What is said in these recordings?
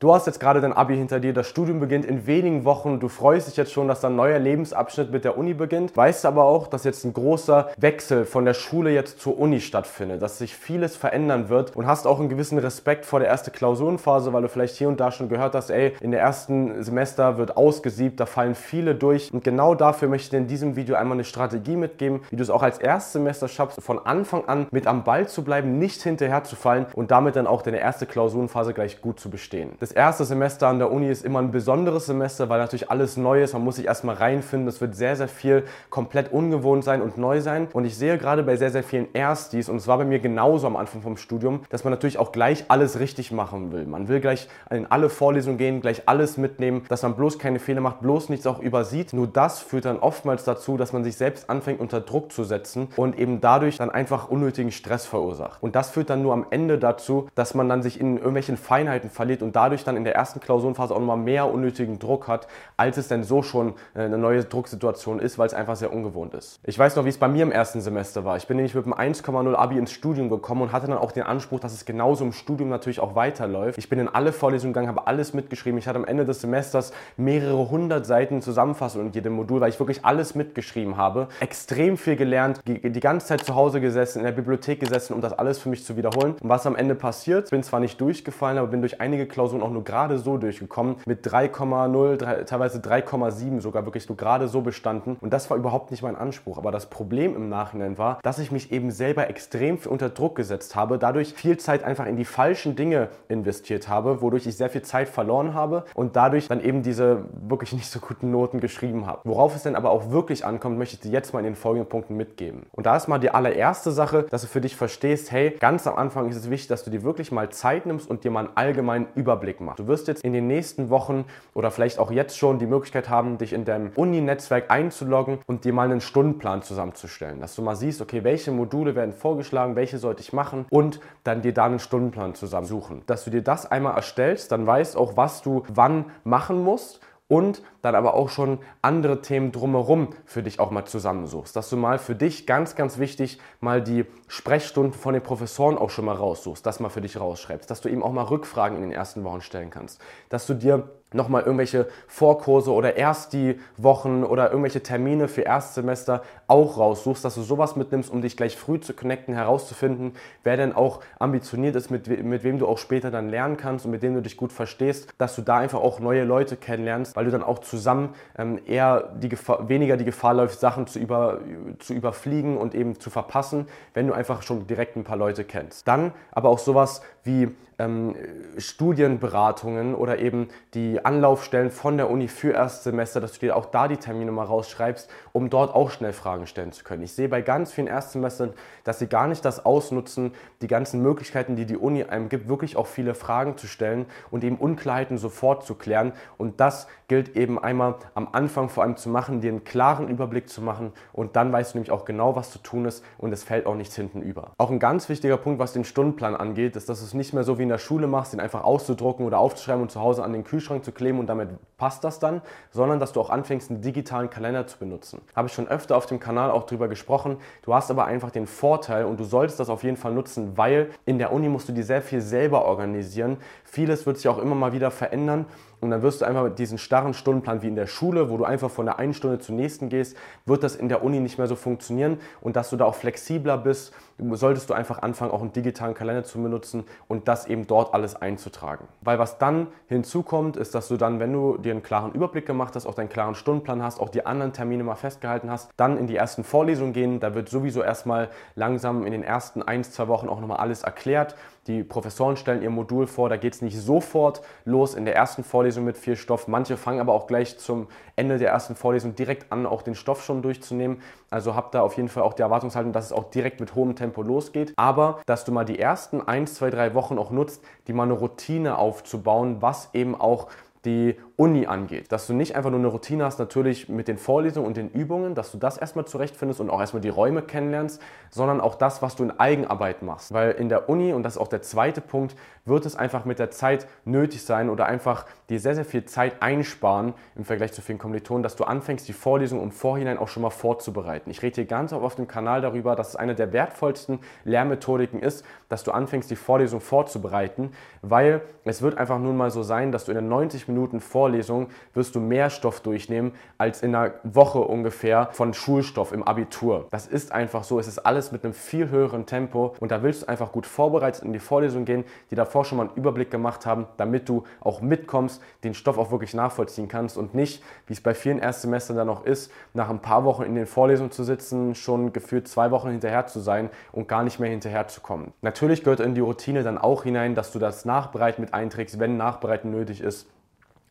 Du hast jetzt gerade dein Abi hinter dir, das Studium beginnt in wenigen Wochen, du freust dich jetzt schon, dass dein neuer Lebensabschnitt mit der Uni beginnt, weißt aber auch, dass jetzt ein großer Wechsel von der Schule jetzt zur Uni stattfindet, dass sich vieles verändern wird und hast auch einen gewissen Respekt vor der ersten Klausurenphase, weil du vielleicht hier und da schon gehört hast, ey, in der ersten Semester wird ausgesiebt, da fallen viele durch. Und genau dafür möchte ich dir in diesem Video einmal eine Strategie mitgeben, wie du es auch als Erstsemester schaffst, von Anfang an mit am Ball zu bleiben, nicht hinterher zu fallen und damit dann auch deine erste Klausurenphase gleich gut zu bestehen. Das erste Semester an der Uni ist immer ein besonderes Semester, weil natürlich alles neu ist. Man muss sich erstmal reinfinden. Es wird sehr, sehr viel komplett ungewohnt sein und neu sein. Und ich sehe gerade bei sehr, sehr vielen Erstis, und es war bei mir genauso am Anfang vom Studium, dass man natürlich auch gleich alles richtig machen will. Man will gleich in alle Vorlesungen gehen, gleich alles mitnehmen, dass man bloß keine Fehler macht, bloß nichts auch übersieht. Nur das führt dann oftmals dazu, dass man sich selbst anfängt unter Druck zu setzen und eben dadurch dann einfach unnötigen Stress verursacht. Und das führt dann nur am Ende dazu, dass man dann sich in irgendwelchen Feinheiten verliert und dadurch dann in der ersten Klausurenphase auch nochmal mehr unnötigen Druck hat, als es denn so schon äh, eine neue Drucksituation ist, weil es einfach sehr ungewohnt ist. Ich weiß noch, wie es bei mir im ersten Semester war. Ich bin nämlich mit einem 1,0 Abi ins Studium gekommen und hatte dann auch den Anspruch, dass es genauso im Studium natürlich auch weiterläuft. Ich bin in alle Vorlesungen gegangen, habe alles mitgeschrieben. Ich hatte am Ende des Semesters mehrere hundert Seiten Zusammenfassung in jedem Modul, weil ich wirklich alles mitgeschrieben habe. Extrem viel gelernt, die ganze Zeit zu Hause gesessen, in der Bibliothek gesessen, um das alles für mich zu wiederholen. Und was am Ende passiert, bin zwar nicht durchgefallen, aber bin durch einige Klausuren auch nur gerade gerade so durchgekommen mit 3,0, teilweise 3,7 sogar wirklich nur gerade so bestanden. Und das war überhaupt nicht mein Anspruch. Aber das Problem im Nachhinein war, dass ich mich eben selber extrem unter Druck gesetzt habe, dadurch viel Zeit einfach in die falschen Dinge investiert habe, wodurch ich sehr viel Zeit verloren habe und dadurch dann eben diese wirklich nicht so guten Noten geschrieben habe. Worauf es denn aber auch wirklich ankommt, möchte ich dir jetzt mal in den folgenden Punkten mitgeben. Und da ist mal die allererste Sache, dass du für dich verstehst, hey, ganz am Anfang ist es wichtig, dass du dir wirklich mal Zeit nimmst und dir mal einen allgemeinen Überblick machst. Du wirst jetzt in den nächsten Wochen oder vielleicht auch jetzt schon die Möglichkeit haben, dich in deinem Uni-Netzwerk einzuloggen und dir mal einen Stundenplan zusammenzustellen. Dass du mal siehst, okay, welche Module werden vorgeschlagen, welche sollte ich machen und dann dir da einen Stundenplan zusammensuchen. Dass du dir das einmal erstellst, dann weißt auch, was du wann machen musst und dann aber auch schon andere Themen drumherum für dich auch mal zusammensuchst. Dass du mal für dich ganz, ganz wichtig mal die Sprechstunden von den Professoren auch schon mal raussuchst, das mal für dich rausschreibst, dass du eben auch mal Rückfragen in den ersten Wochen stellen kannst, dass du dir nochmal irgendwelche Vorkurse oder erst die Wochen oder irgendwelche Termine für Erstsemester auch raussuchst, dass du sowas mitnimmst, um dich gleich früh zu connecten, herauszufinden, wer denn auch ambitioniert ist, mit, mit wem du auch später dann lernen kannst und mit dem du dich gut verstehst, dass du da einfach auch neue Leute kennenlernst, weil du dann auch zusammen ähm, eher die Gefahr, weniger die Gefahr läuft, Sachen zu, über, zu überfliegen und eben zu verpassen, wenn du einfach schon direkt ein paar Leute kennst. Dann aber auch sowas wie ähm, Studienberatungen oder eben die Anlaufstellen von der Uni für Erstsemester, dass du dir auch da die Termine mal rausschreibst, um dort auch schnell Fragen stellen zu können. Ich sehe bei ganz vielen Erstsemestern, dass sie gar nicht das ausnutzen, die ganzen Möglichkeiten, die die Uni einem gibt, wirklich auch viele Fragen zu stellen und eben Unklarheiten sofort zu klären. Und das gilt eben einmal am Anfang vor allem zu machen, dir einen klaren Überblick zu machen und dann weißt du nämlich auch genau, was zu tun ist und es fällt auch nichts hinten über. Auch ein ganz wichtiger Punkt, was den Stundenplan angeht, ist, dass es nicht mehr so wie in der Schule machst, den einfach auszudrucken oder aufzuschreiben und zu Hause an den Kühlschrank zu kleben und damit passt das dann, sondern dass du auch anfängst, einen digitalen Kalender zu benutzen. Habe ich schon öfter auf dem Kanal auch drüber gesprochen. Du hast aber einfach den Vorteil und du solltest das auf jeden Fall nutzen, weil in der Uni musst du dir sehr viel selber organisieren. Vieles wird sich auch immer mal wieder verändern und dann wirst du einfach mit diesem starren Stundenplan wie in der Schule, wo du einfach von der einen Stunde zur nächsten gehst, wird das in der Uni nicht mehr so funktionieren. Und dass du da auch flexibler bist, solltest du einfach anfangen, auch einen digitalen Kalender zu benutzen und das eben dort alles einzutragen. Weil was dann hinzukommt, ist, dass du dann, wenn du dir einen klaren Überblick gemacht hast, auch deinen klaren Stundenplan hast, auch die anderen Termine mal festgehalten hast, dann in die ersten Vorlesungen gehen. Da wird sowieso erstmal langsam in den ersten ein, zwei Wochen auch nochmal alles erklärt. Die Professoren stellen ihr Modul vor, da geht es nicht sofort los in der ersten Vorlesung mit viel Stoff. Manche fangen aber auch gleich zum Ende der ersten Vorlesung direkt an, auch den Stoff schon durchzunehmen. Also habt da auf jeden Fall auch die Erwartungshaltung, dass es auch direkt mit hohem Tempo losgeht. Aber dass du mal die ersten 1, 2, 3 Wochen auch nutzt, die mal eine Routine aufzubauen, was eben auch die Uni angeht. Dass du nicht einfach nur eine Routine hast, natürlich mit den Vorlesungen und den Übungen, dass du das erstmal zurechtfindest und auch erstmal die Räume kennenlernst, sondern auch das, was du in Eigenarbeit machst. Weil in der Uni, und das ist auch der zweite Punkt, wird es einfach mit der Zeit nötig sein oder einfach dir sehr, sehr viel Zeit einsparen im Vergleich zu vielen Kommilitonen, dass du anfängst, die Vorlesung im Vorhinein auch schon mal vorzubereiten. Ich rede hier ganz oft auf dem Kanal darüber, dass es eine der wertvollsten Lehrmethodiken ist, dass du anfängst, die Vorlesung vorzubereiten, weil es wird einfach nun mal so sein, dass du in den 90 Minuten Vorlesung wirst du mehr Stoff durchnehmen als in einer Woche ungefähr von Schulstoff im Abitur. Das ist einfach so, es ist alles mit einem viel höheren Tempo und da willst du einfach gut vorbereitet in die Vorlesung gehen, die davor schon mal einen Überblick gemacht haben, damit du auch mitkommst, den Stoff auch wirklich nachvollziehen kannst und nicht, wie es bei vielen Erstsemestern dann noch ist, nach ein paar Wochen in den Vorlesungen zu sitzen, schon gefühlt zwei Wochen hinterher zu sein und gar nicht mehr hinterher zu kommen. Natürlich gehört in die Routine dann auch hinein, dass du das Nachbereiten mit einträgst, wenn Nachbereiten nötig ist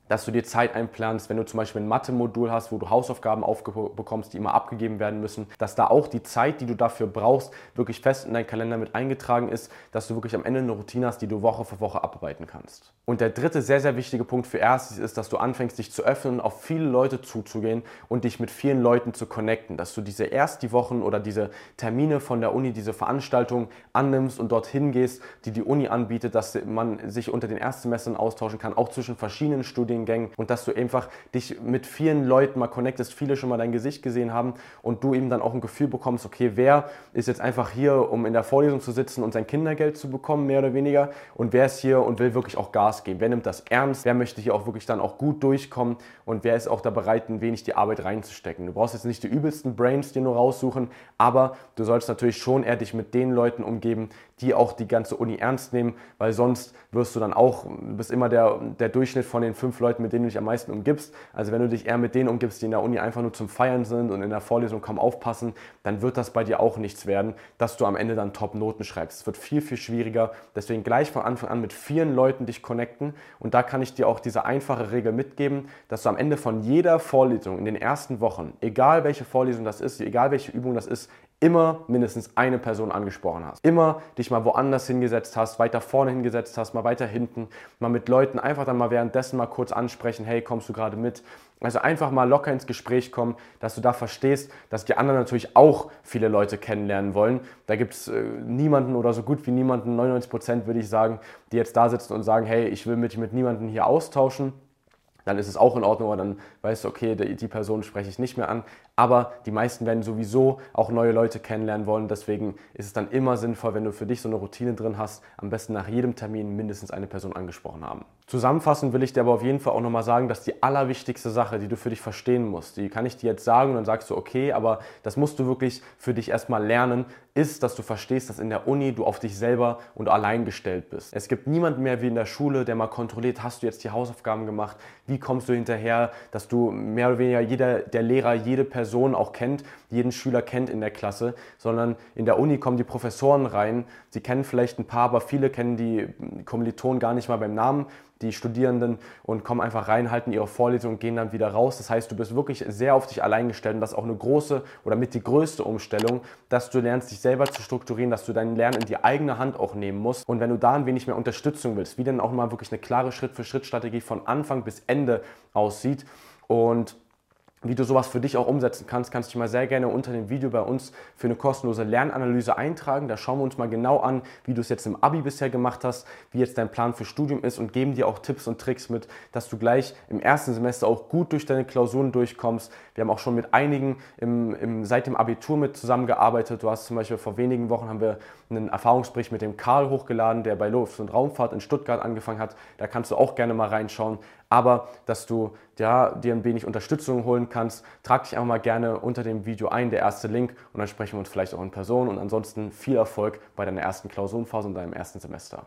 dass du dir Zeit einplanst, wenn du zum Beispiel ein Mathe-Modul hast, wo du Hausaufgaben aufbekommst, die immer abgegeben werden müssen, dass da auch die Zeit, die du dafür brauchst, wirklich fest in deinen Kalender mit eingetragen ist, dass du wirklich am Ende eine Routine hast, die du Woche für Woche abarbeiten kannst. Und der dritte sehr, sehr wichtige Punkt für erstes ist, dass du anfängst, dich zu öffnen, auf viele Leute zuzugehen und dich mit vielen Leuten zu connecten, dass du diese erst die Wochen oder diese Termine von der Uni, diese Veranstaltungen annimmst und dorthin gehst, die die Uni anbietet, dass man sich unter den Erstsemestern austauschen kann, auch zwischen verschiedenen Studien Studiengängen und dass du einfach dich mit vielen Leuten mal connectest, viele schon mal dein Gesicht gesehen haben und du eben dann auch ein Gefühl bekommst, okay, wer ist jetzt einfach hier, um in der Vorlesung zu sitzen und sein Kindergeld zu bekommen, mehr oder weniger? Und wer ist hier und will wirklich auch Gas geben, wer nimmt das ernst, wer möchte hier auch wirklich dann auch gut durchkommen? Und wer ist auch da bereit, ein wenig die Arbeit reinzustecken. Du brauchst jetzt nicht die übelsten Brains dir nur raussuchen, aber du sollst natürlich schon eher dich mit den Leuten umgeben, die auch die ganze Uni ernst nehmen, weil sonst wirst du dann auch, du bist immer der, der Durchschnitt von den fünf Leuten, mit denen du dich am meisten umgibst. Also wenn du dich eher mit denen umgibst, die in der Uni einfach nur zum Feiern sind und in der Vorlesung kaum aufpassen, dann wird das bei dir auch nichts werden, dass du am Ende dann Top-Noten schreibst. Es wird viel, viel schwieriger. Deswegen gleich von Anfang an mit vielen Leuten dich connecten. Und da kann ich dir auch diese einfache Regel mitgeben, dass du am Ende von jeder Vorlesung in den ersten Wochen, egal welche Vorlesung das ist, egal welche Übung das ist, immer mindestens eine Person angesprochen hast. Immer dich mal woanders hingesetzt hast, weiter vorne hingesetzt hast, mal weiter hinten, mal mit Leuten einfach dann mal währenddessen mal kurz ansprechen, hey, kommst du gerade mit? Also einfach mal locker ins Gespräch kommen, dass du da verstehst, dass die anderen natürlich auch viele Leute kennenlernen wollen. Da gibt es äh, niemanden oder so gut wie niemanden, 99 Prozent würde ich sagen, die jetzt da sitzen und sagen, hey, ich will mich mit niemandem hier austauschen dann ist es auch in Ordnung, aber dann weißt du, okay, die Person spreche ich nicht mehr an. Aber die meisten werden sowieso auch neue Leute kennenlernen wollen. Deswegen ist es dann immer sinnvoll, wenn du für dich so eine Routine drin hast, am besten nach jedem Termin mindestens eine Person angesprochen haben. Zusammenfassend will ich dir aber auf jeden Fall auch nochmal sagen, dass die allerwichtigste Sache, die du für dich verstehen musst, die kann ich dir jetzt sagen und dann sagst du, okay, aber das musst du wirklich für dich erstmal lernen, ist, dass du verstehst, dass in der Uni du auf dich selber und allein gestellt bist. Es gibt niemanden mehr wie in der Schule, der mal kontrolliert, hast du jetzt die Hausaufgaben gemacht, wie kommst du hinterher, dass du mehr oder weniger jeder, der Lehrer, jede Person auch kennt, jeden Schüler kennt in der Klasse, sondern in der Uni kommen die Professoren rein, sie kennen vielleicht ein paar, aber viele kennen die Kommilitonen gar nicht mal beim Namen die Studierenden und kommen einfach rein, halten ihre Vorlesung und gehen dann wieder raus. Das heißt, du bist wirklich sehr auf dich allein gestellt und das ist auch eine große oder mit die größte Umstellung, dass du lernst, dich selber zu strukturieren, dass du dein Lernen in die eigene Hand auch nehmen musst. Und wenn du da ein wenig mehr Unterstützung willst, wie dann auch mal wirklich eine klare Schritt-für-Schritt-Strategie von Anfang bis Ende aussieht und wie du sowas für dich auch umsetzen kannst, kannst du dich mal sehr gerne unter dem Video bei uns für eine kostenlose Lernanalyse eintragen. Da schauen wir uns mal genau an, wie du es jetzt im Abi bisher gemacht hast, wie jetzt dein Plan für Studium ist und geben dir auch Tipps und Tricks mit, dass du gleich im ersten Semester auch gut durch deine Klausuren durchkommst. Wir haben auch schon mit einigen im, im, seit dem Abitur mit zusammengearbeitet. Du hast zum Beispiel vor wenigen Wochen haben wir einen Erfahrungsbericht mit dem Karl hochgeladen, der bei Luft- und Raumfahrt in Stuttgart angefangen hat. Da kannst du auch gerne mal reinschauen aber dass du ja, dir ein wenig Unterstützung holen kannst, trag dich einfach mal gerne unter dem Video ein, der erste Link und dann sprechen wir uns vielleicht auch in Person und ansonsten viel Erfolg bei deiner ersten Klausurenphase und deinem ersten Semester.